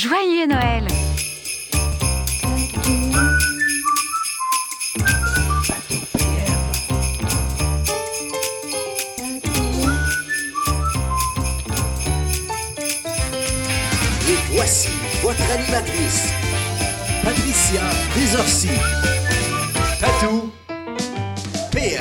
Joyeux Noël Et voici votre animatrice, Patricia Desorcy. Tatou PM.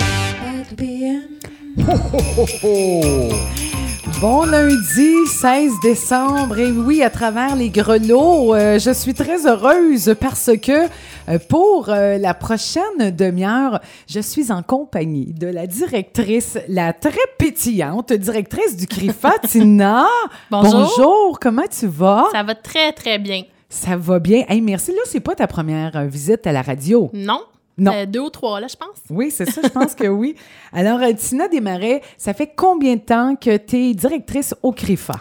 Bon lundi 16 décembre et oui, à travers les grelots, euh, je suis très heureuse parce que euh, pour euh, la prochaine demi-heure, je suis en compagnie de la directrice, la très pétillante directrice du CRIFA, Tina. Bonjour. Bonjour, comment tu vas? Ça va très, très bien. Ça va bien. Hey, merci. Là, c'est pas ta première visite à la radio. Non? Non. Euh, deux ou trois, là, je pense. Oui, c'est ça, je pense que oui. Alors, euh, Tina Desmarais, ça fait combien de temps que tu es directrice au CRIFA?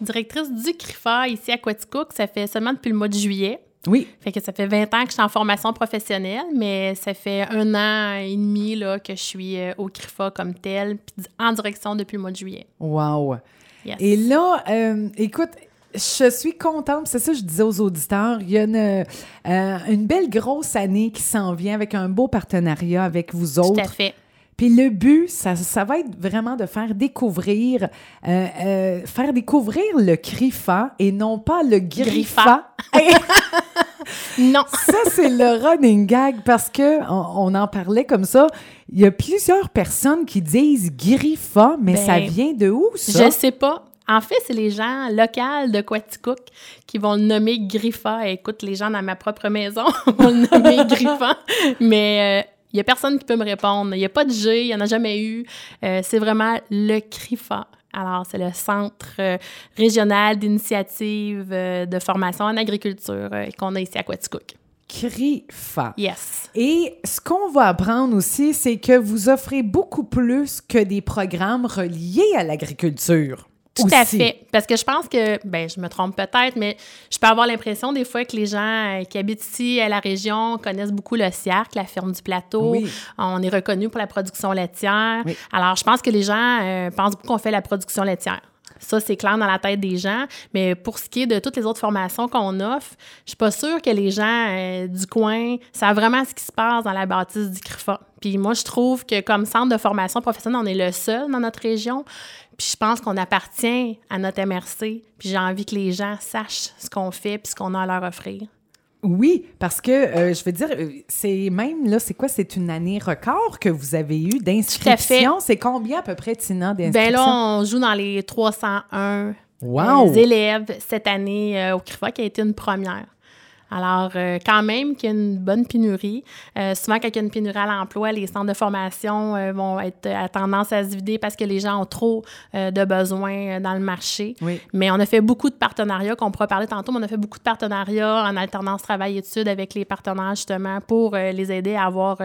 Directrice du CRIFA ici à Quaticook, ça fait seulement depuis le mois de juillet. Oui. Fait que ça fait 20 ans que je suis en formation professionnelle, mais ça fait un an et demi là, que je suis euh, au CRIFA comme telle, puis en direction depuis le mois de juillet. Wow. Yes. Et là, euh, écoute, je suis contente, c'est ça que je disais aux auditeurs, il y a une, euh, une belle grosse année qui s'en vient avec un beau partenariat avec vous Tout autres. à fait. Puis le but, ça, ça va être vraiment de faire découvrir, euh, euh, faire découvrir le CRIFA et non pas le GRIFA. Non. ça, c'est le running gag parce que on, on en parlait comme ça. Il y a plusieurs personnes qui disent GRIFA, mais Ben, ça vient de où, ça? Je sais pas. En fait, c'est les gens locaux de Quaticook qui vont le nommer Griffa. Écoute, les gens dans ma propre maison vont le nommer Griffa. Mais il y a personne qui peut me répondre. Il n'y a pas de G, il n'y en a jamais eu. Euh, c'est vraiment le CRIFA. Alors, c'est le Centre euh, régional d'initiative euh, de formation en agriculture euh, qu'on a ici à Quaticook. CRIFA. Yes. Et ce qu'on va apprendre aussi, c'est que vous offrez beaucoup plus que des programmes reliés à l'agriculture. Tout à fait. Parce que je pense que, ben, je me trompe peut-être, mais je peux avoir l'impression des fois que les gens euh, qui habitent ici à la région connaissent beaucoup le CIARC, la ferme du plateau. Oui. On est reconnu pour la production laitière. Oui. Alors, je pense que les gens euh, pensent beaucoup qu'on fait la production laitière. Ça, c'est clair dans la tête des gens. Mais pour ce qui est de toutes les autres formations qu'on offre, je suis pas sûre que les gens euh, du coin savent vraiment ce qui se passe dans la bâtisse du CRIFA. Puis moi, je trouve que comme centre de formation professionnelle, on est le seul dans notre région. Puis je pense qu'on appartient à notre MRC. Puis j'ai envie que les gens sachent ce qu'on fait puis ce qu'on a à leur offrir. Oui, parce que euh, je veux dire, euh, c'est même là, c'est quoi? C'est une année record que vous avez eu d'inscription. C'est combien à peu près, Tina, d'inscription? Ben là, on joue dans les 301 Wow! euh, élèves cette année euh, au CRIFA, qui a été une première. Alors, euh, quand même qu'il y a une bonne pénurie. Euh, souvent, quand il y a une pénurie à l'emploi, les centres de formation euh, vont être à tendance à se vider parce que les gens ont trop de besoins dans le marché. Oui. Mais on a fait beaucoup de partenariats, qu'on pourra parler tantôt, mais on a fait beaucoup de partenariats en alternance travail-études avec les partenaires, justement, pour les aider à avoir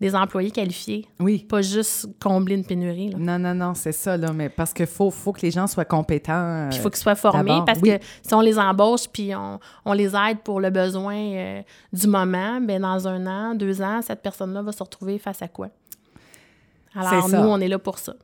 des employés qualifiés. Oui. Pas juste combler une pénurie. là. Non, non, non, c'est ça, là, mais parce qu'il faut, faut que les gens soient compétents. Puis il faut qu'ils soient formés parce oui. que si on les embauche puis on, on les aide pour le besoin euh, du moment, bien, dans un an, deux ans, cette personne-là va se retrouver face à quoi? Alors, nous, on est là pour ça.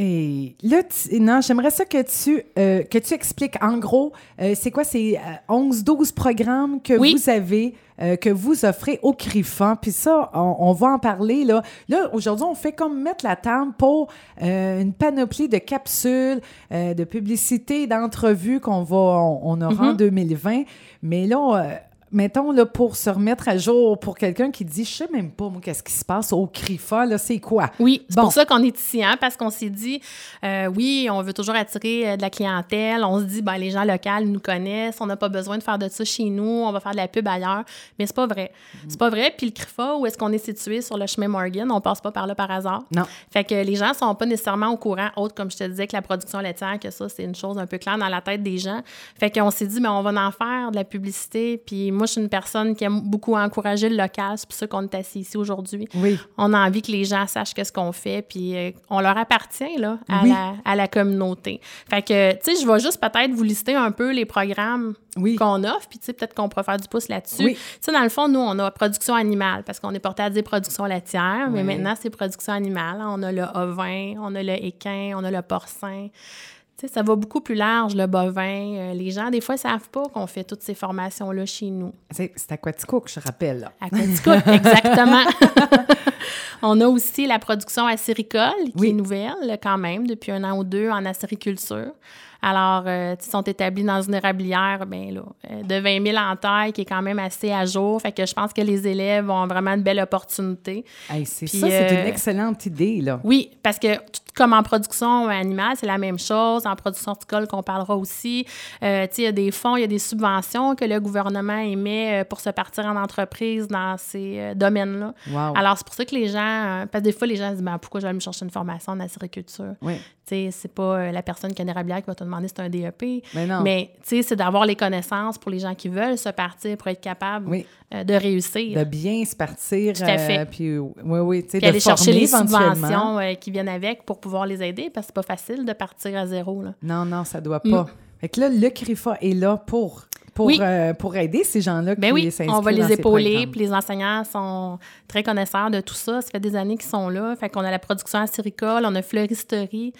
Et là, tu- non, j'aimerais ça que tu, euh, que tu expliques en gros, euh, c'est quoi ces 11-12 programmes que Oui. vous avez, euh, que vous offrez au CRIFA. Puis ça, on, on va en parler. Là, là aujourd'hui, on fait comme mettre la table pour une panoplie de capsules, de publicités, d'entrevues qu'on va, on, on aura Mhm. en 2020. Mais là, mettons, là, pour se remettre à jour, pour quelqu'un qui dit, je sais même pas, moi, qu'est-ce qui se passe au CRIFA, là, c'est quoi? Oui, c'est Bon. pour ça qu'on est ici, hein, parce qu'on s'est dit, euh, oui, on veut toujours attirer euh, de la clientèle. On se dit, ben, les gens locaux nous connaissent, on n'a pas besoin de faire de ça chez nous, on va faire de la pub ailleurs. Mais c'est pas vrai. C'est pas vrai. Puis le CRIFA, où est-ce qu'on est situé? Sur le chemin Morgan, on passe pas par là par hasard. Non. Fait que les gens sont pas nécessairement au courant, autre comme je te disais, que la production laitière, que ça, c'est une chose un peu claire dans la tête des gens. Fait qu'on s'est dit, mais on va en faire de la publicité. Puis moi, je suis une personne qui aime beaucoup encourager le local. C'est pour ça qu'on est assis ici aujourd'hui. Oui. On a envie que les gens sachent qu'est-ce qu'on fait, puis euh, on leur appartient, là, à, Oui. la, à la communauté. Fait que, tu sais, je vais juste peut-être vous lister un peu les programmes Oui. qu'on offre, puis tu sais, peut-être qu'on pourra faire du pouce là-dessus. Oui. Tu sais, dans le fond, nous, on a production animale, parce qu'on est porté à dire production laitière, mais maintenant, c'est production animale. On a le ovin, on a le équin, on a le porcin. Tu sais, ça va beaucoup plus large, le bovin. Euh, les gens, des fois, ne savent pas qu'on fait toutes ces formations-là chez nous. C'est c'est Aquatico que je rappelle. Là. Aquatico, exactement. On a aussi la production acéricole, qui Oui. est nouvelle quand même, depuis un an ou deux en acériculture. Alors, euh, ils sont établis dans une érablière ben, là, euh, de 20 000 en taille, qui est quand même assez à jour. Fait que je pense que les élèves ont vraiment une belle opportunité. Hey, c'est ça, c'est une excellente idée. Là. Oui, parce que tout comme en production animale, c'est la même chose. En production horticole, qu'on parlera aussi. Euh, tu sais, il y a des fonds, il y a des subventions que le gouvernement émet euh, pour se partir en entreprise dans ces euh, domaines-là. Wow. Alors, c'est pour ça que les gens, euh, parce que des fois, les gens se disent, ben, pourquoi je vais aller me chercher une formation en acériculture? Oui. Tu c'est pas euh, la personne qui a une érablière qui va te demander si c'est un DEP. Mais non. Mais, tu sais, c'est d'avoir les connaissances pour les gens qui veulent se partir pour être capable Oui. euh, de réussir. De bien se partir. Tout à fait. euh, puis, oui, oui, tu sais, Puis de aller chercher les subventions euh, qui viennent avec pour pouvoir les aider, parce que c'est pas facile de partir à zéro. Là. Non, non, ça doit pas. Fait que là, le CRIFA est là pour, pour, Oui. euh, pour aider ces gens-là Ben qui oui, on va les épauler, puis les enseignants sont très connaisseurs de tout ça. Ça fait des années qu'ils sont là. Fait qu'on a la production acéricole, on a fleuristerie,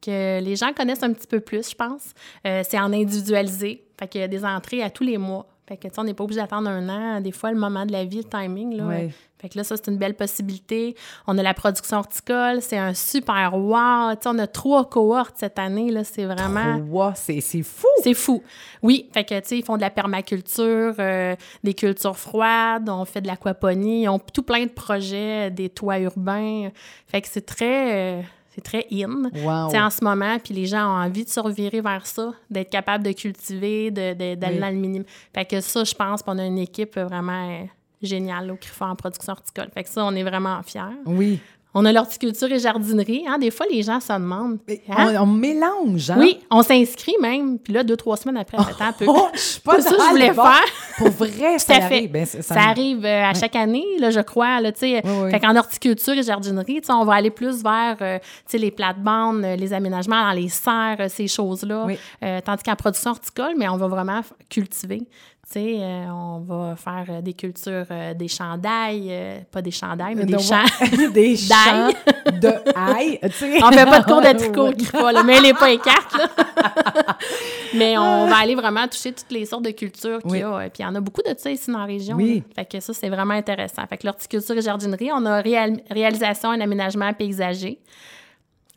que les gens connaissent un petit peu plus, je pense. Euh, c'est en individualisé. Fait qu'il y a des entrées à tous les mois. Fait que, tu sais, on n'est pas obligé d'attendre un an. Des fois, le moment de la vie, le timing, là. Ouais. Fait que là, ça, c'est une belle possibilité. On a la production horticole. C'est un super wow. Tu sais, on a trois cohortes cette année, là. C'est vraiment... Trois, c'est c'est fou! C'est fou. Oui, fait que, tu sais, ils font de la permaculture, euh, des cultures froides, on fait de l'aquaponie, ils ont tout plein de projets, des toits urbains. Fait que c'est très, euh, c'est très in. Wow. Tu sais, en ce moment, puis les gens ont envie de se revirer vers ça, d'être capable de cultiver, de- de- d'aller Oui. dans le minimum. Fait que ça, je pense qu'on a une équipe vraiment euh, géniale au CRIFA en production horticole. Fait que ça, on est vraiment fiers. Oui. On a l'horticulture et jardinerie. Hein? Des fois, les gens se demandent. Hein? On, on mélange, hein? Oui, on s'inscrit même. Puis là, deux, trois semaines après, ça fait un peu. Oh, je suis pas C'est ça je voulais bon. faire. Pour vrai, Tout ça arrive. Ben, ça, me- arrive euh, à chaque année, là, je crois. Là, tu sais. Oui, oui. Fait qu'en horticulture et jardinerie, tu sais, on va aller plus vers euh, tu sais, les plates-bandes, euh, les aménagements dans les serres, euh, ces choses-là. Oui. Euh, tandis qu'en production horticole, mais on va vraiment cultiver. Euh, on va faire euh, des cultures, euh, des chandails, euh, pas des chandails, mais des champs. des champs de sais. On fait pas de cours de tricot Ouais. qui là, mais les pas mais on va aller vraiment toucher toutes les sortes de cultures qu'il y a. Puis il y en a beaucoup de ça ici dans la région. Oui. Fait que ça, c'est vraiment intéressant. Fait que l'horticulture et jardinerie, on a réal- réalisation et aménagement paysager.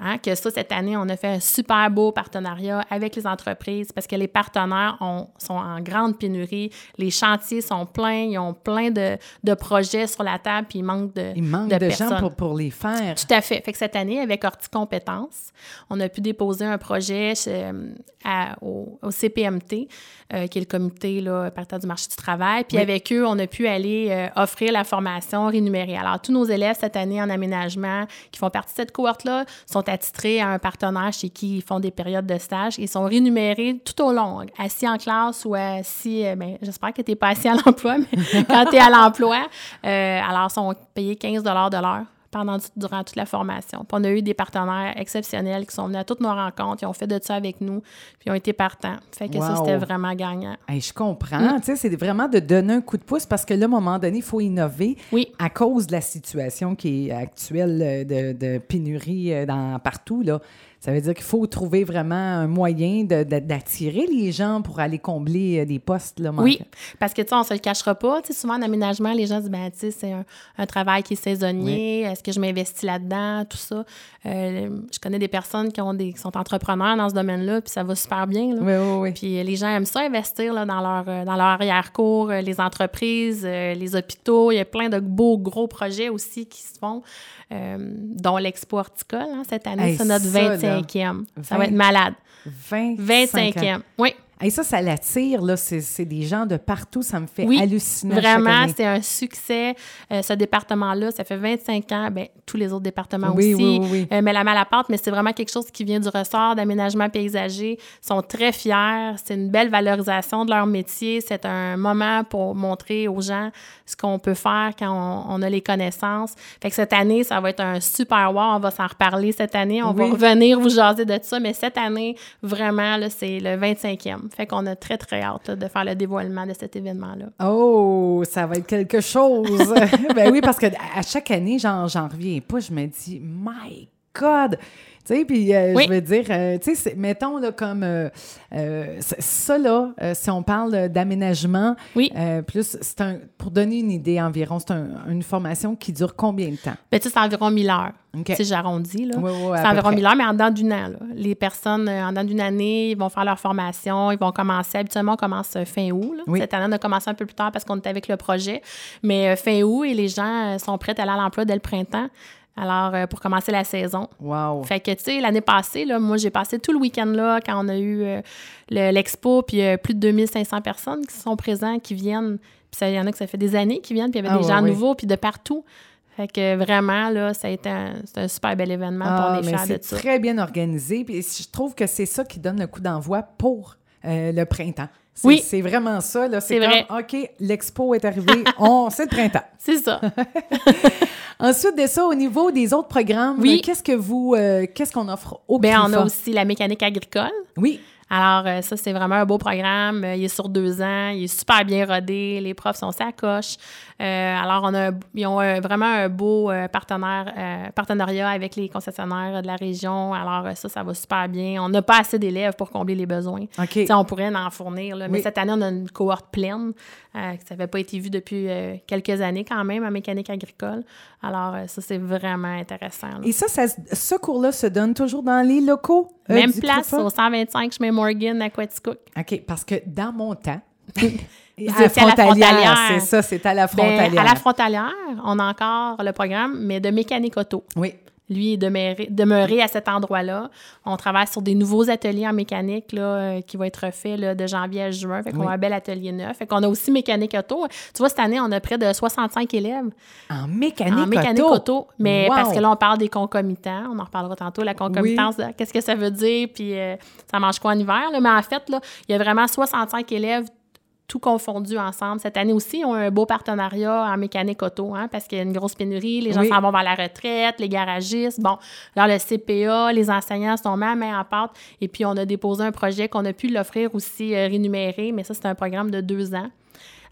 Hein, que ça, cette année, on a fait un super beau partenariat avec les entreprises parce que les partenaires ont- sont en grande pénurie. Les chantiers sont pleins, ils ont plein de, de projets sur la table, puis il manque de, Il manque de de, gens pour, pour les faire. Tout à fait. Fait que cette année, avec Horticompétences, on a pu déposer un projet chez- à- au, au CPMT, euh, qui est le comité là, partenaire du marché du travail. Puis Oui. avec eux, on a pu aller euh, offrir la formation rémunérée. Alors, tous nos élèves cette année en aménagement qui font partie de cette cohorte-là sont attitrés à un partenaire chez qui ils font des périodes de stage. Ils sont rémunérés tout au long, assis en classe ou assis, euh, ben, j'espère que tu n'es pas assis à l'emploi, mais quand tu es à l'emploi, euh, alors ils sont payés 15 de l'heure pendant durant toute la formation. Puis on a eu des partenaires exceptionnels qui sont venus à toutes nos rencontres, ils ont fait de ça avec nous, puis ils ont été partants. Fait que ça, c'était vraiment gagnant. Hey, je Mm. comprends. Tu sais, c'est vraiment de donner un coup de pouce parce que là, à un moment donné, il faut innover Oui. à cause de la situation qui est actuelle euh, de, de pénurie euh, dans, partout. Là. Ça veut dire qu'il faut trouver vraiment un moyen d'attirer les gens pour aller combler euh, des postes. Là, Oui, parce que, tu sais, on se le cachera pas. Tu sais, souvent, en aménagement, les gens disent, ben, tu sais, c'est un, un travail qui est saisonnier. Est-ce que je m'investis là-dedans? Tout ça. Euh, je connais des personnes qui, ont des, qui sont entrepreneurs dans ce domaine-là, puis ça va super bien. là. Oui, oui, oui. Puis euh, les gens aiment ça investir là, dans leur, dans leur arrière-cours, euh, les entreprises, les hôpitaux. Il y a plein de beaux, gros projets aussi qui se font, euh, dont l'Expo horticole hein, cette année. Hey, c'est notre ça, là. 25e. Ça 20. va être malade. 25 ans. 25e. Oui. Et ça, ça l'attire. là. C'est des gens de partout. Ça me fait Oui, halluciner. Vraiment, c'est un succès. Euh, ce département-là, ça fait 25 ans. Ben, tous les autres départements Oui, aussi. oui, oui, oui. Euh, mais la Malaparte, mais c'est vraiment quelque chose qui vient du ressort d'aménagement paysager. Ils sont très fiers. C'est une belle valorisation de leur métier. C'est un moment pour montrer aux gens ce qu'on peut faire quand on, on a les connaissances. Fait que cette année, ça va être un super wow. On va s'en reparler cette année. On va revenir vous jaser de ça. Mais cette année, vraiment, c'est le 25e. Fait qu'on a très, très hâte là, de faire le dévoilement de cet événement-là. Oh, ça va être quelque chose. ben oui, parce que à chaque année, j'en, j'en reviens pas. Je me dis, my God! Tu sais, puis euh, Oui. je veux dire, euh, tu sais, mettons là comme euh, ça là, si on parle d'aménagement, Oui. plus c'est un pour donner une idée environ, c'est un- une formation qui dure combien de temps? Ben, tu sais, c'est environ 1000 heures. Ok. Tu sais, j'arrondis, là. Ouais, à c'est environ près. 1000 heures, mais en dedans d'une an, là. Les personnes, en dedans d'une année, ils vont faire leur formation, ils vont commencer. Habituellement, on commence fin août, là. Oui. Cette année, on a commencé un peu plus tard parce qu'on était avec le projet. Mais fin août, et les gens sont prêts à aller à l'emploi dès le printemps. Alors, euh, pour commencer la saison. Wow. Fait que, tu sais, l'année passée, là, moi, j'ai passé tout le week-end là quand on a eu euh, le- l'expo, puis euh, plus de 2500 personnes qui sont présentes, qui viennent. Puis il y en a que ça fait des années qui viennent, puis il y avait Ah, des ouais, gens nouveaux, puis de partout. Fait que vraiment, là, ça a été un, c'est un super bel événement, puis Ah, est mais de c'est ça. très bien organisé. Puis je trouve que c'est ça qui donne le coup d'envoi pour euh, le printemps. C'est, Oui. c'est vraiment ça. Là. C'est, vrai. OK, l'expo est arrivée, on, c'est le printemps. C'est ça. Ensuite de ça, au niveau des autres programmes, Oui. qu'est-ce que vous, euh, qu'est-ce qu'on offre au Bien, on a aussi la mécanique agricole. Oui, Alors, euh, ça, c'est vraiment un beau programme. Euh, il est sur deux ans. Il est super bien rodé. Les profs sont sa coche. Euh, alors, on a, un- ils ont un- vraiment un beau partenaire, euh, partenariat avec les concessionnaires de la région. Alors, ça, ça va super bien. On n'a pas assez d'élèves pour combler les besoins. OK. Tu sais, on pourrait en fournir, là. mais Oui. cette année, on a une cohorte pleine. euh, ça n'avait pas été vu depuis quelques années quand même en mécanique agricole. Alors, ça, c'est vraiment intéressant. là. Et ça, ce cours-là se donne toujours dans les locaux? Euh, Même place au 125 chemin Morgan à Quaticook. OK, parce que dans mon temps, à à la frontalière. c'est ça, c'est à la Ben, frontalière. à la frontalière, on a encore le programme, mais de mécanique auto. Oui. Lui est demeuré, demeuré à cet endroit-là. On travaille sur des nouveaux ateliers en mécanique là, euh, qui vont être faits là, de janvier à juin. Fait qu'on Oui. a un bel atelier neuf. Fait qu'on a aussi mécanique auto. Tu vois, cette année, on a près de 65 élèves En mécanique, en mécanique auto? auto. Mais Wow. parce que là, on parle des concomitants. On en reparlera tantôt. La concomitance, qu'est-ce que ça veut dire? Puis euh, ça mange quoi en hiver? là? Mais en fait, là, il y a vraiment 65 élèves tout confondus ensemble. Cette année aussi, ils ont un beau partenariat en mécanique auto, hein, parce qu'il y a une grosse pénurie. Les gens Oui. s'en vont vers la retraite, les garagistes. Bon, alors le CPA, les enseignants sont mis à main en pâte. Et puis, on a déposé un projet qu'on a pu l'offrir aussi euh, rémunéré, mais ça, c'est un programme de deux ans.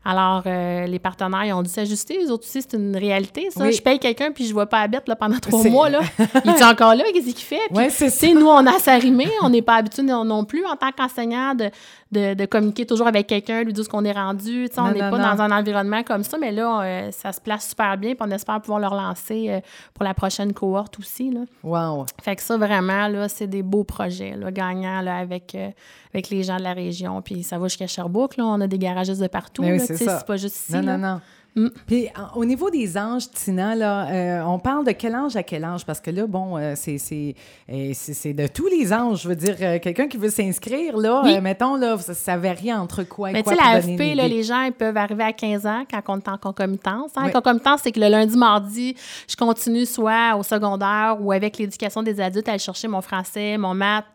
Alors, euh, les partenaires, ils ont dû s'ajuster. Les autres aussi, c'est une réalité, ça. Oui. Je paye quelqu'un, puis je vois pas la bête là, pendant trois mois. Là. Il est encore là? Qu'est-ce qu'il fait? Puis, Ouais, c'est tu sais, nous, on a à s'arrimer. On n'est pas habitué non, non plus, en tant qu'enseignant, de, de, de communiquer toujours avec quelqu'un, lui dire ce qu'on est rendu. On n'est pas non. dans un environnement comme ça, mais là, euh, ça se place super bien, puis on espère pouvoir le relancer euh, pour la prochaine cohorte aussi. Là. Wow. Fait que ça, vraiment, là, c'est des beaux projets, là, gagnants, là, avec, avec les gens de la région. Puis ça va jusqu'à Sherbrooke, là. On a des garagistes de partout, là, c'est tu pas juste ici, Non, là. non, non. Mm. Puis au niveau des anges, Tina, là, euh, on parle de quel ange à quel ange? Parce que là, bon, euh, c'est, euh, c'est, de tous les anges. Je veux dire, euh, quelqu'un qui veut s'inscrire, là, Oui. mettons, là, ça, ça varie entre quoi et Mais tu quoi? sais, pour la donner AFP, une là, les gens ils peuvent arriver à 15 ans quand on est en concomitance. hein. Oui. Concomitance, c'est que le lundi, mardi, je continue soit au secondaire ou avec l'éducation des adultes à aller chercher mon français, mon maths,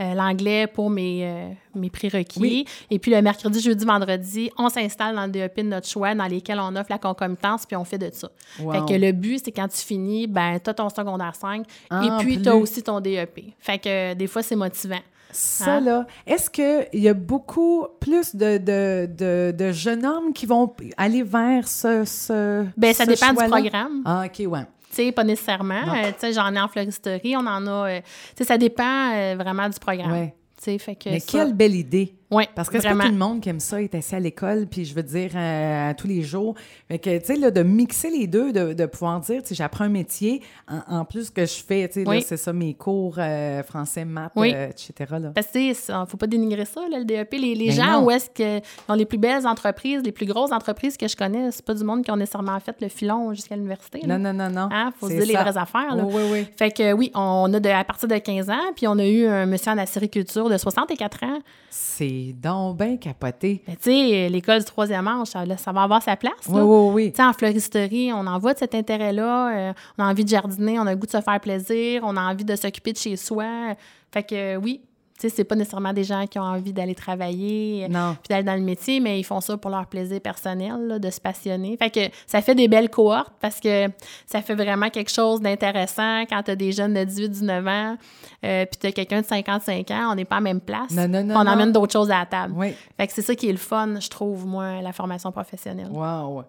euh, l'anglais pour mes, euh, mes prérequis. Oui. Et puis le mercredi, jeudi, vendredi, on s'installe dans le DEP de notre choix dans lesquels on offre la concomitance puis on fait de ça. Wow. Fait que le but, c'est quand tu finis, ben, tu as ton secondaire 5 En et puis tu as aussi ton DEP. Fait que euh, des fois, c'est motivant. Ça, Hein? là, est-ce qu'il y a beaucoup plus de, de, de, de jeunes hommes qui vont aller vers ce. ce Ben, ça ce dépend du programme. Ah, OK, ouais. Tu sais, pas nécessairement. Euh, tu sais, j'en ai en floristerie, on en a. euh, tu sais, ça dépend euh, vraiment du programme. Ouais. Tu sais, fait que. Mais ça- quelle belle idée! Ouais, Parce que c'est pas tout le monde qui aime ça, être assis à l'école, puis je veux dire, euh, à tous les jours. Fait que, tu sais, là, de mixer les deux, de, de pouvoir dire, tu sais, j'apprends un métier, en, en plus que je fais, tu sais, Oui. c'est ça, mes cours euh, français, maths, Oui. euh, etc., là. Parce que, faut pas dénigrer ça, là, le DEP. Les, les Ben gens non. où est-ce que ont les plus belles entreprises, les plus grosses entreprises que je connais, c'est pas du monde qui ont nécessairement fait le filon jusqu'à l'université. Non, non, non, non. Hein, faut se dire les vraies affaires. Là. Oui, oui, oui. Fait que oui, on a de, à partir de 15 ans, puis on a eu un monsieur en acériculture de 64 ans. C'est donc bien capoté. Mais tu sais, l'école du troisième âge, ça, là, ça va avoir sa place. Oui, là. oui, oui. Tu sais, en floristerie, on en voit de cet intérêt-là. euh, on a envie de jardiner, on a le goût de se faire plaisir, on a envie de s'occuper de chez soi. Fait que euh, oui, tu sais, c'est pas nécessairement des gens qui ont envie d'aller travailler, euh, Non. puis d'aller dans le métier, mais ils font ça pour leur plaisir personnel, là, de se passionner. Fait que ça fait des belles cohortes parce que ça fait vraiment quelque chose d'intéressant quand tu as des jeunes de 18-19 ans, euh, puis tu as quelqu'un de 55 ans, on n'est pas à la même place. Non, non, non, on emmène d'autres choses à la table. Oui. Fait que c'est ça qui est le fun, je trouve, moi, la formation professionnelle. Wow.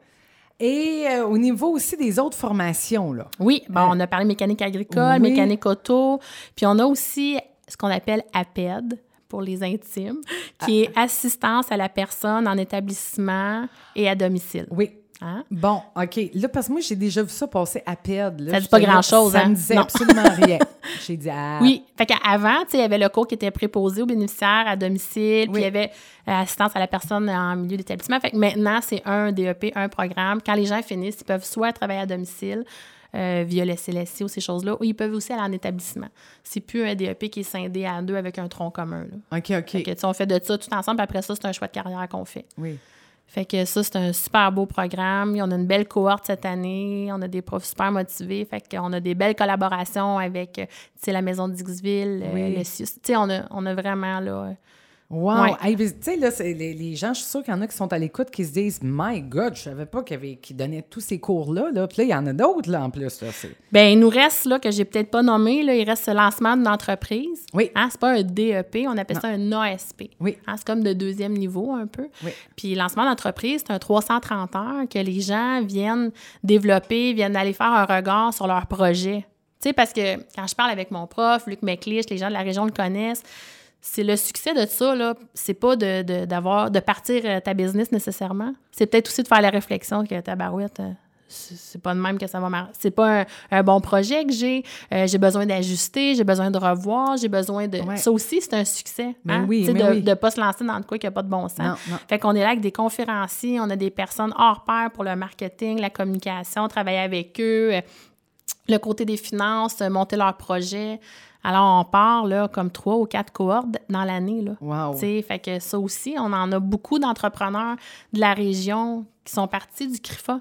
Et euh, au niveau aussi des autres formations, là. Oui, bon, on a parlé mécanique agricole, Oui. mécanique auto, puis on a aussi ce qu'on appelle APED pour les intimes, qui est assistance à la personne en établissement et à domicile. Oui. Hein? Bon, OK. Là, parce que moi, j'ai déjà vu ça passer à PED. Là. Ça dit pas grand-chose, Ça hein? me disait Non. absolument rien. J'ai dit, ah, Oui, fait qu'avant, il y avait le cours qui était préposé aux bénéficiaires à domicile, Oui. puis il y avait euh, assistance à la personne en milieu d'établissement. Fait que maintenant, c'est un DEP, un programme. Quand les gens finissent, ils peuvent soit travailler à domicile euh, via le CLSC ou ces choses-là, ou ils peuvent aussi aller en établissement. C'est plus un DEP qui est scindé à deux avec un tronc commun. Là. OK, OK. Fait que, on fait de ça tout ensemble, puis après ça, c'est un choix de carrière qu'on fait. Oui. Fait que ça, c'est un super beau programme. On a une belle cohorte cette année. On a des profs super motivés. Fait qu'on a des belles collaborations avec, euh, tu sais, la Maison Dixville, euh, Oui. le CIUS. Tu sais, on a, on a vraiment, là... Wow! Ouais. Hey, mais tu sais, là, c'est- les, les gens, je suis sûre qu'il y en a qui sont à l'écoute qui se disent My God, je savais pas qu'il donnaient tous ces cours-là. Là. Puis là, il y en a d'autres, là, en plus. Là, Ben, il nous reste, là, que j'ai peut-être pas nommé, là, il reste ce lancement d'une entreprise. Oui. Hein, c'est pas un DEP, on appelle ça un ASP. Oui. Hein, c'est comme de deuxième niveau, un peu. Oui. Puis, lancement d'entreprise, c'est un 330 heures que les gens viennent développer, viennent aller faire un regard sur leur projet. Tu sais, parce que quand je parle avec mon prof, Luc McLeish, les gens de la région le connaissent, c'est le succès de ça, là. C'est pas de, d'avoir, de partir euh, ta business nécessairement. C'est peut-être aussi de faire la réflexion que ta barouette, euh, c'est pas de même que ça va marcher. C'est pas un, un bon projet que j'ai. Euh, j'ai besoin d'ajuster, j'ai besoin de revoir, j'ai besoin de. Ouais. Ça aussi, c'est un succès. Mais hein? oui, de oui. ne pas se lancer dans de quoi qui n'a pas de bon sens. Non, non. Fait qu'on est là avec des conférenciers, on a des personnes hors pair pour le marketing, la communication, travailler avec eux, le côté des finances, monter leurs projets. Alors, on part là, comme trois ou quatre cohortes dans l'année. Là. Wow. Fait que ça aussi, on en a beaucoup d'entrepreneurs de la région qui sont partis du CRIFA.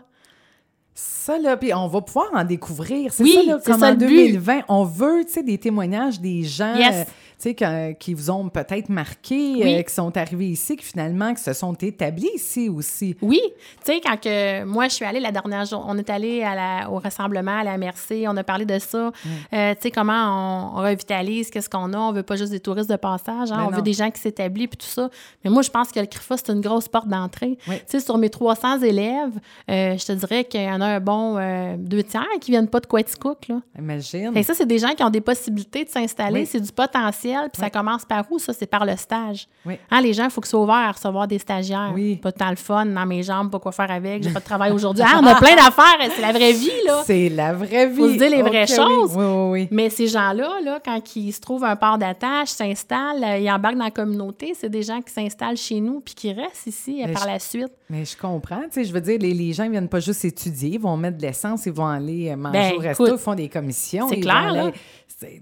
Ça, là, puis on va pouvoir en découvrir. C'est Oui, ça, là, comme ça en le but. 2020, on veut, tu sais, des témoignages des gens, Yes. euh, tu sais, qui vous ont peut-être marqué, Oui. euh, qui sont arrivés ici, qui finalement, qui se sont établis ici aussi. Oui, tu sais, quand que moi, je suis allée la dernière journée, on est allé à la- au rassemblement à la Mercé, on a parlé de ça. Euh, tu sais, comment on, on revitalise, qu'est-ce qu'on a? On veut pas juste des touristes de passage, hein, Ben on non. veut des gens qui s'établissent puis tout ça. Mais moi, je pense que le CRIFA, c'est une grosse porte d'entrée. Oui. Tu sais, sur mes 300 élèves, euh, je te dirais qu'il y en a un bon deux tiers qui viennent pas de Quaticook, là. Imagine. Que ça, c'est des gens qui ont des possibilités de s'installer, Oui. c'est du potentiel, puis ça commence par où, ça? C'est par le stage. Oui. Hein, les gens, il faut qu'ils soient ouverts à recevoir des stagiaires. Oui. Pas tant le fun dans mes jambes, pas quoi faire avec, j'ai pas de travail aujourd'hui. Ah, on a plein d'affaires, c'est la vraie vie, là. C'est la vraie vie. Faut se dire les vraies choses. Oui, oui, oui. Mais ces gens-là, là, quand ils se trouvent un port d'attache, s'installent, euh, ils embarquent dans la communauté, c'est des gens qui s'installent chez nous puis qui restent ici euh, Mais par je- la suite. Mais je comprends. Tu sais, je veux dire, les, les gens ne viennent pas juste étudier, ils vont mettre de l'essence, ils vont aller euh, manger Ben, au resto, écoute, ils font des commissions. c'est clair, là. aller-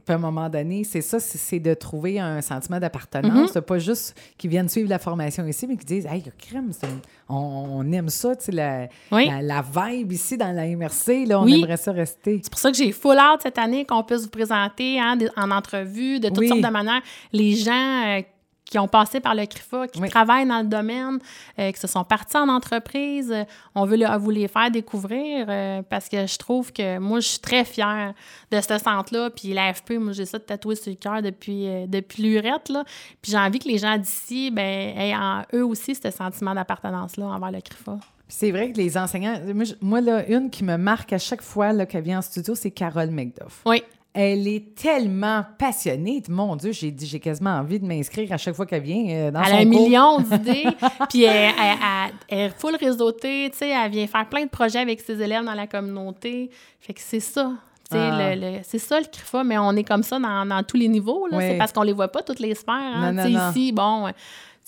à un moment donné, c'est ça, c'est de trouver un sentiment d'appartenance. C'est pas juste qu'ils viennent suivre la formation ici, mais qu'ils disent Hey, crème, c'est une- on, on aime ça, tu sais, la, Oui. la, la vibe ici dans la MRC, là, on Oui. aimerait ça rester. C'est pour ça que j'ai full hâte cette année qu'on puisse vous présenter hein, en entrevue de toutes Oui. sortes de manières les gens euh, qui ont passé par le CRIFA, qui Oui. travaillent dans le domaine, euh, qui se sont partis en entreprise. Euh, on veut le- vous les faire découvrir euh, parce que je trouve que moi, je suis très fière de ce centre-là. Puis l'AFP, moi, j'ai ça tatoué sur le cœur depuis, depuis l'urette. là. Puis j'ai envie que les gens d'ici, ben, aient en eux aussi ce sentiment d'appartenance-là envers le CRIFA. C'est vrai que les enseignants, moi, là, une qui me marque à chaque fois qu'elle vient en studio, c'est Carole McDuff. Oui. Elle est tellement passionnée. Mon Dieu, j'ai dit, j'ai quasiment envie de m'inscrire à chaque fois qu'elle vient euh, dans Elle son a un cours. million d'idées, puis elle, elle- elle- elle est full réseautée, tu sais, elle vient faire plein de projets avec ses élèves dans la communauté. Fait que c'est ça. Ah. c'est ça le CRIFA, mais on est comme ça dans, dans tous les niveaux. Oui. C'est parce qu'on les voit pas, toutes les sphères. hein. Non, non, Tu sais, non. Ici, bon,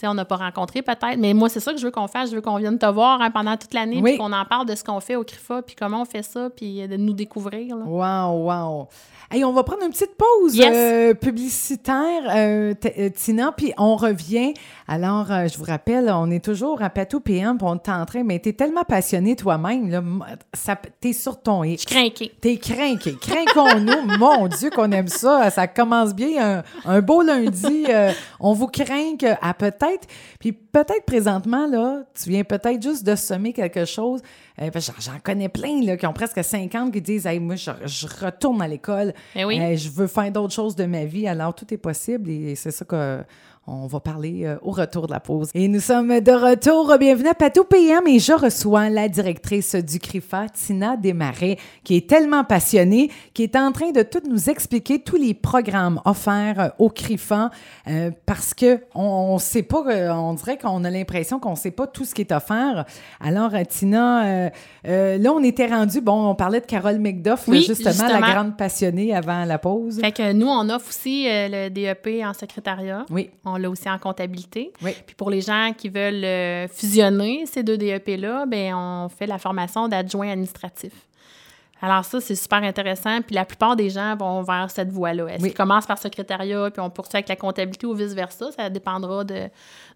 on n'a pas rencontré peut-être, mais moi, c'est ça que je veux qu'on fasse. Je veux qu'on vienne te voir hein, pendant toute l'année, Oui. puis qu'on en parle de ce qu'on fait au CRIFA, puis comment on fait ça, puis de nous découvrir. là. Wow, wow. Hey, on va prendre une petite pause Yes. euh, publicitaire, euh, euh, Tina, puis on revient. Alors, euh, je vous rappelle, on est toujours à Patou PM, puis on est en train, mais t'es tellement passionné toi-même, t'es sur ton X. Je craquais. T'es craqué. Craquons-nous. Mon Dieu, qu'on aime ça. Ça commence bien. Un, un beau lundi. on vous craint à peut-être. Puis peut-être présentement, là, tu viens peut-être juste de semer quelque chose. Euh, j'en- connais plein là, qui ont presque 50 qui disent hey, Moi, je, je retourne à l'école. Eh oui. Euh, je veux faire d'autres choses de ma vie. Alors, tout est possible et c'est ça que. On va parler euh, au retour de la pause. Et nous sommes de retour. Bienvenue à Patou PM et je reçois la directrice du CRIFA, Tina Desmarais, qui est tellement passionnée, qui est en train de tout nous expliquer tous les programmes offerts au CRIFA euh, parce que on, ne sait pas, on dirait qu'on a l'impression qu'on sait pas tout ce qui est offert. Alors, Tina, là, on était rendu, bon, on parlait de Carole McDuff, justement, la grande passionnée avant la pause. Fait que nous, on offre aussi le DEP en secrétariat. Oui. On l'a aussi en comptabilité. Oui. Puis pour les gens qui veulent euh, fusionner ces deux DEP-là, ben on fait la formation d'adjoint administratif. Alors ça, c'est super intéressant. Puis la plupart des gens vont vers cette voie-là. Est-ce qu'ils commencent par secrétariat, puis on poursuit avec la comptabilité ou vice-versa? Ça dépendra de,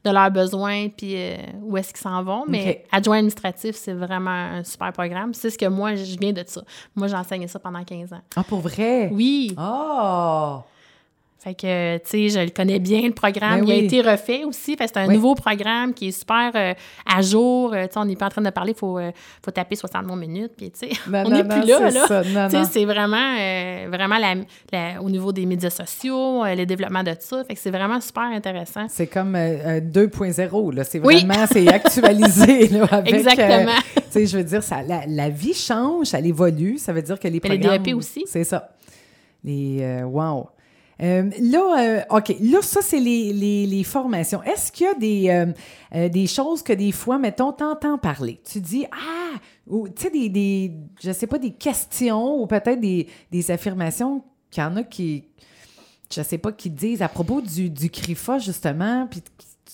de leurs besoins, puis euh, où est-ce qu'ils s'en vont. Mais adjoint administratif, c'est vraiment un super programme. C'est ce que moi, je viens de ça. Moi, j'ai enseigné ça pendant 15 ans. Ah, pour vrai? Oui. Oh! Fait que, tu sais, je le connais bien, le programme. Ben il a été refait aussi. Fait que c'est un nouveau programme qui est super euh, à jour. Euh, tu sais, on n'est pas en train de parler, il faut, euh, faut taper 60 minutes. Puis, tu sais, on n'est plus là, là. Tu sais, c'est vraiment, vraiment la, au niveau des médias sociaux, le développement de ça. Fait que c'est vraiment super intéressant. C'est comme 2.0, là. C'est vraiment, c'est actualisé, là. Avec, Exactement. tu sais, je veux dire, ça, la, vie change, elle évolue. Ça veut dire que les programmes... Les DEP aussi. C'est ça. Les... wow! Euh, là, euh, OK, là, ça, c'est les, les, formations. Est-ce qu'il y a des, euh, des choses que des fois, mettons, t'entends parler? Tu dis, ah, ou, tu sais, des, des, je sais pas, des questions ou peut-être des, des affirmations qu'il y en a qui, je sais pas, qui disent à propos du, du CRIFA, justement, puis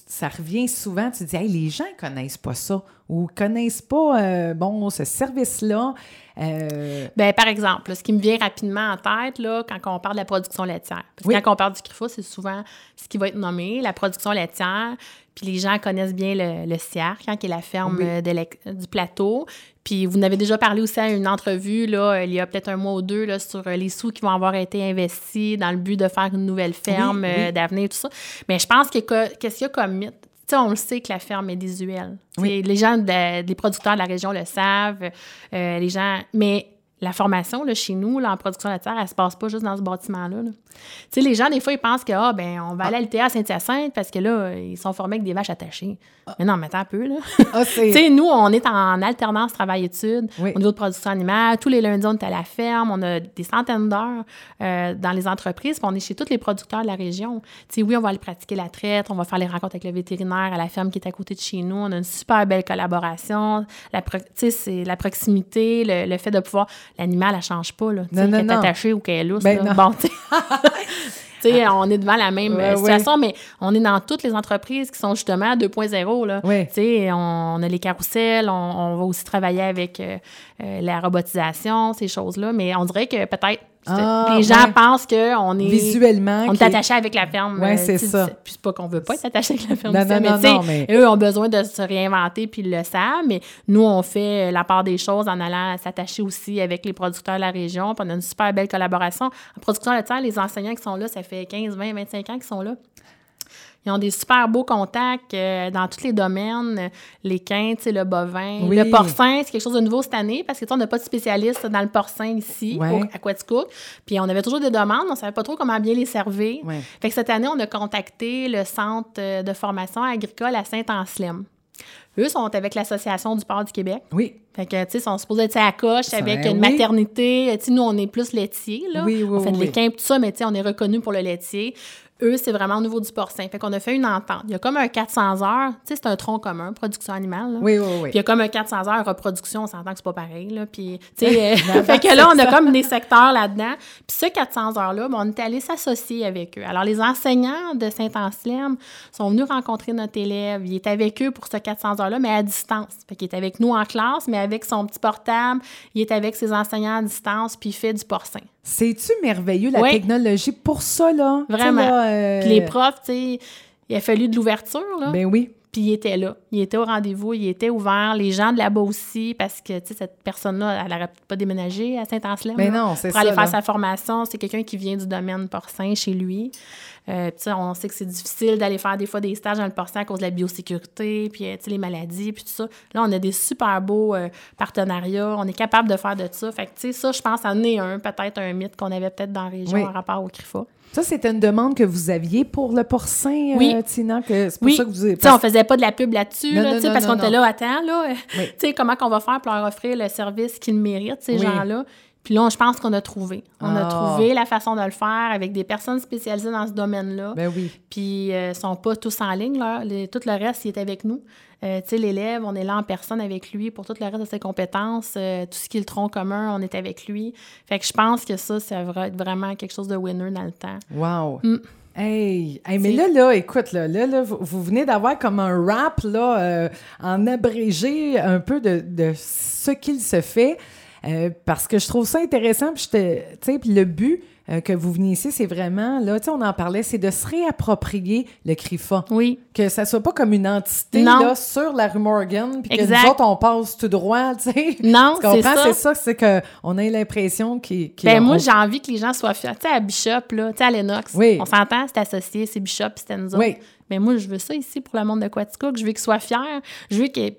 ça revient souvent, tu dis, hey, les gens connaissent pas ça ou connaissent pas, bon, ce service-là. Euh... Ben, par exemple, ce qui me vient rapidement en tête, là, quand on parle de la production laitière. Parce que quand on parle du CRIFA, c'est souvent ce qui va être nommé, la production laitière. Puis les gens connaissent bien le, le CIAR, hein, qui est la ferme du plateau. Puis vous n'avez déjà parlé aussi à une entrevue, là, il y a peut-être un mois ou deux, là, sur les sous qui vont avoir été investis dans le but de faire une nouvelle ferme euh, d'avenir, tout ça. Mais je pense que qu'est-ce qu'il y a comme mythe? On le sait que la ferme est désuelle. Les gens, des producteurs de la région le savent. Euh, les gens, mais la formation là, chez nous, là, en production laitière, elle se passe pas juste dans ce bâtiment-là. Tu sais, les gens, des fois, ils pensent que, ah, ben, on va aller à l'ITA à Saint-Hyacinthe parce que là, ils sont formés avec des vaches attachées. Ah. Mais non, mais attends un peu, là. Ah, tu sais, nous, on est en alternance travail-études au niveau de production animale. Tous les lundis, on est à la ferme. On a des centaines d'heures euh, dans les entreprises. Puis on est chez tous les producteurs de la région. Tu sais, oui, on va aller pratiquer la traite. On va faire les rencontres avec le vétérinaire à la ferme qui est à côté de chez nous. On a une super belle collaboration. La, tu sais, c'est la proximité, le, le fait de pouvoir l'animal, elle change pas, là. qu'elle est attachée ou qu'elle est lousse. Ben bon, on est devant la même situation, mais on est dans toutes les entreprises qui sont justement à 2.0. Là. On, a les carousels, on, va aussi travailler avec euh, euh, la robotisation, ces choses-là, mais on dirait que peut-être ah, les gens pensent qu'on est. Visuellement. On est attaché avec la ferme. Oui, c'est ça. Puis c'est pas qu'on veut pas être attaché avec la ferme. Non, non, non, mais, Eux ont besoin de se réinventer puis ils le savent, mais nous, on fait la part des choses en allant s'attacher aussi avec les producteurs de la région. Puis on a une super belle collaboration. En production laitière, les enseignants qui sont là, ça fait 15, 20, 25 ans qu'ils sont là. Ils ont des super beaux contacts euh, dans tous les domaines, les quintes, le bovin. Le porcin, c'est quelque chose de nouveau cette année parce que on n'a pas de spécialiste dans le porcin ici, à Quetzcook. Puis on avait toujours des demandes, on ne savait pas trop comment bien les servir. Fait que cette année, on a contacté le centre euh, de formation agricole à Saint-Anselme. Eux sont avec l'Association du port du Québec. Oui. Fait que, tu sais, sont supposés être à la coche avec une maternité. Tu sais, nous, on est plus laitier, là. Oui, oui, on fait des tout ça, mais tu sais, on est reconnu pour le laitier. Eux, c'est vraiment au niveau du porcin. Fait qu'on a fait une entente. Il y a comme un 400 heures, tu sais, c'est un tronc commun, production animale. Oui, oui, oui. Puis il y a comme un 400 heures reproduction, on s'entend que c'est pas pareil, là. Puis, tu sais, euh, fait que là, on a comme des secteurs là-dedans. Puis ce 400 heures-là, ben, on est allé s'associer avec eux. Alors, les enseignants de Saint-Anselme sont venus rencontrer notre élève. Il est avec eux pour ce 400 heures-là, mais à distance. Fait qu'il est avec nous en classe, mais avec son petit portable. Il est avec ses enseignants à distance, puis il fait du porcin. C'est-tu merveilleux, la technologie, pour ça, là? Vraiment. Euh, puis les profs, tu sais, il a fallu de l'ouverture, là. Ben oui. Puis il était là. Il était au rendez-vous, il était ouvert. Les gens de là-bas aussi, parce que, tu sais, cette personne-là, elle n'aurait pas déménagé à Saint-Anselme. Mais là, non, c'est Pour aller ça, faire là. sa formation. C'est quelqu'un qui vient du domaine porcin chez lui. Euh, tu sais, on sait que c'est difficile d'aller faire des fois des stages dans le porcin à cause de la biosécurité, puis, euh, tu sais, les maladies, puis tout ça. Là, on a des super beaux euh, partenariats. On est capable de faire de ça. Fait que, tu sais, ça, je pense, en est un, peut-être un mythe qu'on avait peut-être dans la région Oui. en rapport au CRIFA. Ça, c'était une demande que vous aviez pour le porcin, euh, Oui. Tina, que c'est pour Oui. ça que vous... Tu sais, on faisait pas de la pub là-dessus, là, parce qu'on était là, attends, là, Oui. tu sais, comment qu'on va faire pour leur offrir le service qu'ils méritent, ces gens-là? Puis là, je pense qu'on a trouvé. On a Ah. trouvé la façon de le faire avec des personnes spécialisées dans ce domaine-là. Ben oui. Puis, euh, ils sont pas tous en ligne, là. Les- tout le reste, il est avec nous. Euh, tu sais, l'élève, on est là en personne avec lui pour tout le reste de ses compétences. Euh, tout ce qui est le tronc commun, on est avec lui. Fait que je pense que ça, ça va être vraiment quelque chose de winner dans le temps. Wow. Mm. Hey, hey, mais là, là, écoute, là, là, là, vous, vous venez d'avoir comme un rap, là, euh, en abrégé un peu de, de ce qu'il se fait, euh, parce que je trouve ça intéressant, puis puis le but euh, que vous veniez ici, c'est vraiment, là, tu sais, on en parlait, c'est de se réapproprier le CRIFA. Oui. Que ça soit pas comme une entité, Non. là, sur la rue Morgan, puis que nous autres, on passe tout droit, tu sais. Non, Tu comprends? c'est ça. C'est ça, c'est qu'on a l'impression qu'il... qu'il- Ben, moi, j'ai envie que les gens soient fiers. Tu sais, à Bishop, là, tu sais, à Lennox, Oui. on s'entend, c'est associé, c'est Bishop, c'était nous autres. Oui. Mais moi, je veux ça ici pour le monde de Quaticook. Je veux qu'ils soient fiers. Je veux qu'ils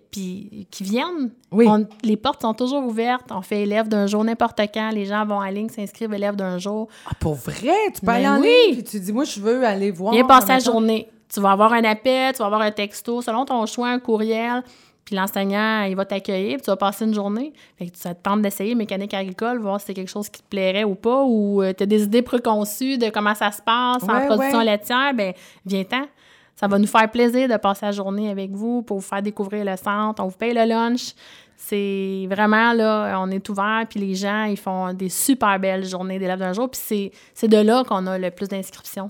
viennent. Oui. On- les portes sont toujours ouvertes. On fait élève d'un jour n'importe quand. Les gens vont en ligne, s'inscrivent élève d'un jour. Ah, pour vrai? Tu peux Ben aller en oui. ligne, puis tu dis, moi, je veux aller voir. Viens passer la journée. Tu vas avoir un appel, tu vas avoir un texto, selon ton choix, un courriel. Puis l'enseignant, il va t'accueillir, puis tu vas passer une journée. Fait que ça te tente d'essayer mécanique agricole, voir si c'est quelque chose qui te plairait ou pas, ou tu as des idées préconçues de comment ça se passe en production ouais. laitière, ben viens-t'en. Ça va nous faire plaisir de passer la journée avec vous pour vous faire découvrir le centre. On vous paye le lunch. C'est vraiment là, on est ouvert, puis les gens, ils font des super belles journées d'élèves d'un jour. Puis c'est- de là qu'on a le plus d'inscriptions.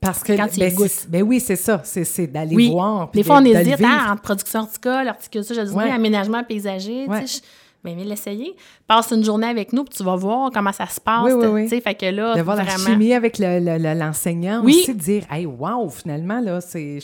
Parce que, Quand ben, ben oui, c'est ça. C'est, d'aller Oui. voir. Des fois, on hésite hein, entre production horticole, horticulture, je dis Ouais. aménagement paysager. Ouais. Tu sais, je- ben, viens l'essayer. Passe une journée avec nous, puis tu vas voir comment ça se passe. Oui, oui, tu oui. sais, Fait que là, de voir la vraiment. chimie avec le- le- le- l'enseignant Oui. aussi, de dire, hey, wow, finalement, là, c'est.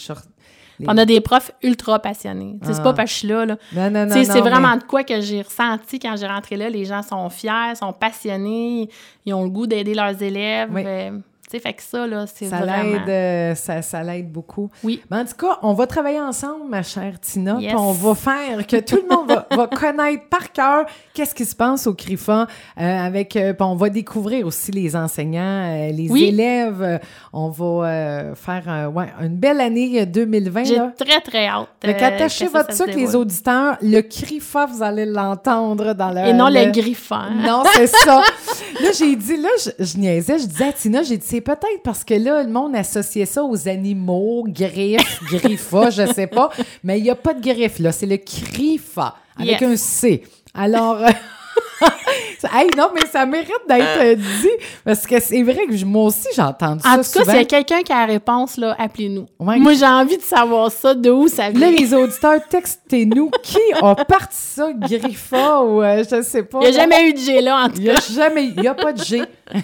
les- On a des profs ultra passionnés. C'est Ah. pas parce que je suis là. là. Non, non, non. C'est vraiment mais- de quoi que j'ai ressenti quand j'ai rentré là. Les gens sont fiers, sont passionnés, ils ont le goût d'aider leurs élèves. Oui. euh, sais, fait que ça, là, c'est Ça vraiment... l'aide, euh, ça, ça l'aide beaucoup. Oui. Mais en tout cas, on va travailler ensemble, ma chère Tina, Yes. puis on va faire que tout le monde va, va connaître par cœur qu'est-ce qui se passe au CRIFA, euh, avec, euh, puis on va découvrir aussi les enseignants, les Oui. élèves. On va faire ouais, une belle année euh, 2020. J'ai là. très, très hâte. Que ça, votre ça sucre, les auditeurs. Le CRIFA, vous allez l'entendre dans le... Et non le, le- griffon. non, c'est ça. Là, j'ai dit, là, je, je niaisais, je disais à Tina, j'ai dit, c'est peut-être parce que là, le monde associait ça aux animaux, griffes, griffa, je sais pas, mais il n'y a pas de griffe, là, c'est le crifa, avec Yes. un C. Alors, hey, non, mais ça mérite d'être euh, dit, parce que c'est vrai que moi aussi, j'ai entendu ça En tout cas, s'il y a quelqu'un qui a la réponse, là, appelez-nous. Ouais. Moi, j'ai envie de savoir ça, de où ça vient. Là, les auditeurs, textez-nous qui a parti ça, griffa, ou euh, je sais pas. Il n'y a là. jamais eu de G là, en tout Il n'y a jamais, il n'y a pas de G.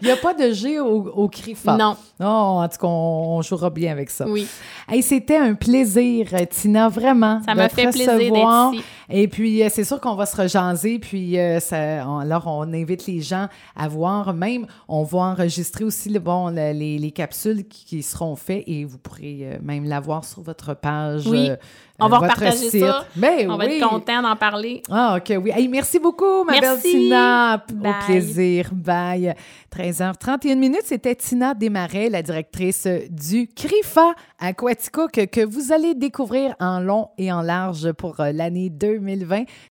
Il n'y a pas de G au, au CRIFA. Non. Non, en tout cas, on, on jouera bien avec ça. Oui. Hey, c'était un plaisir, Tina, vraiment. Ça m'a fait plaisir d'être ici. Et puis, euh, c'est sûr qu'on va se rejaser. Puis, euh, ça, on- alors, on invite les gens à voir. Même, on va enregistrer aussi le, bon, le- les, les capsules qui, qui seront faites et vous pourrez euh, même la voir sur votre page. Oui. euh, On va repartager site. ça. Ben On va être content d'en parler. Ah, OK, oui. Hey, merci beaucoup, ma belle. Tina. Au Bye. plaisir. Bye. 13h31 minutes, c'était Tina Desmarais, la directrice du CRIFA à Quaticook, que vous allez découvrir en long et en large pour euh, l'année 2020.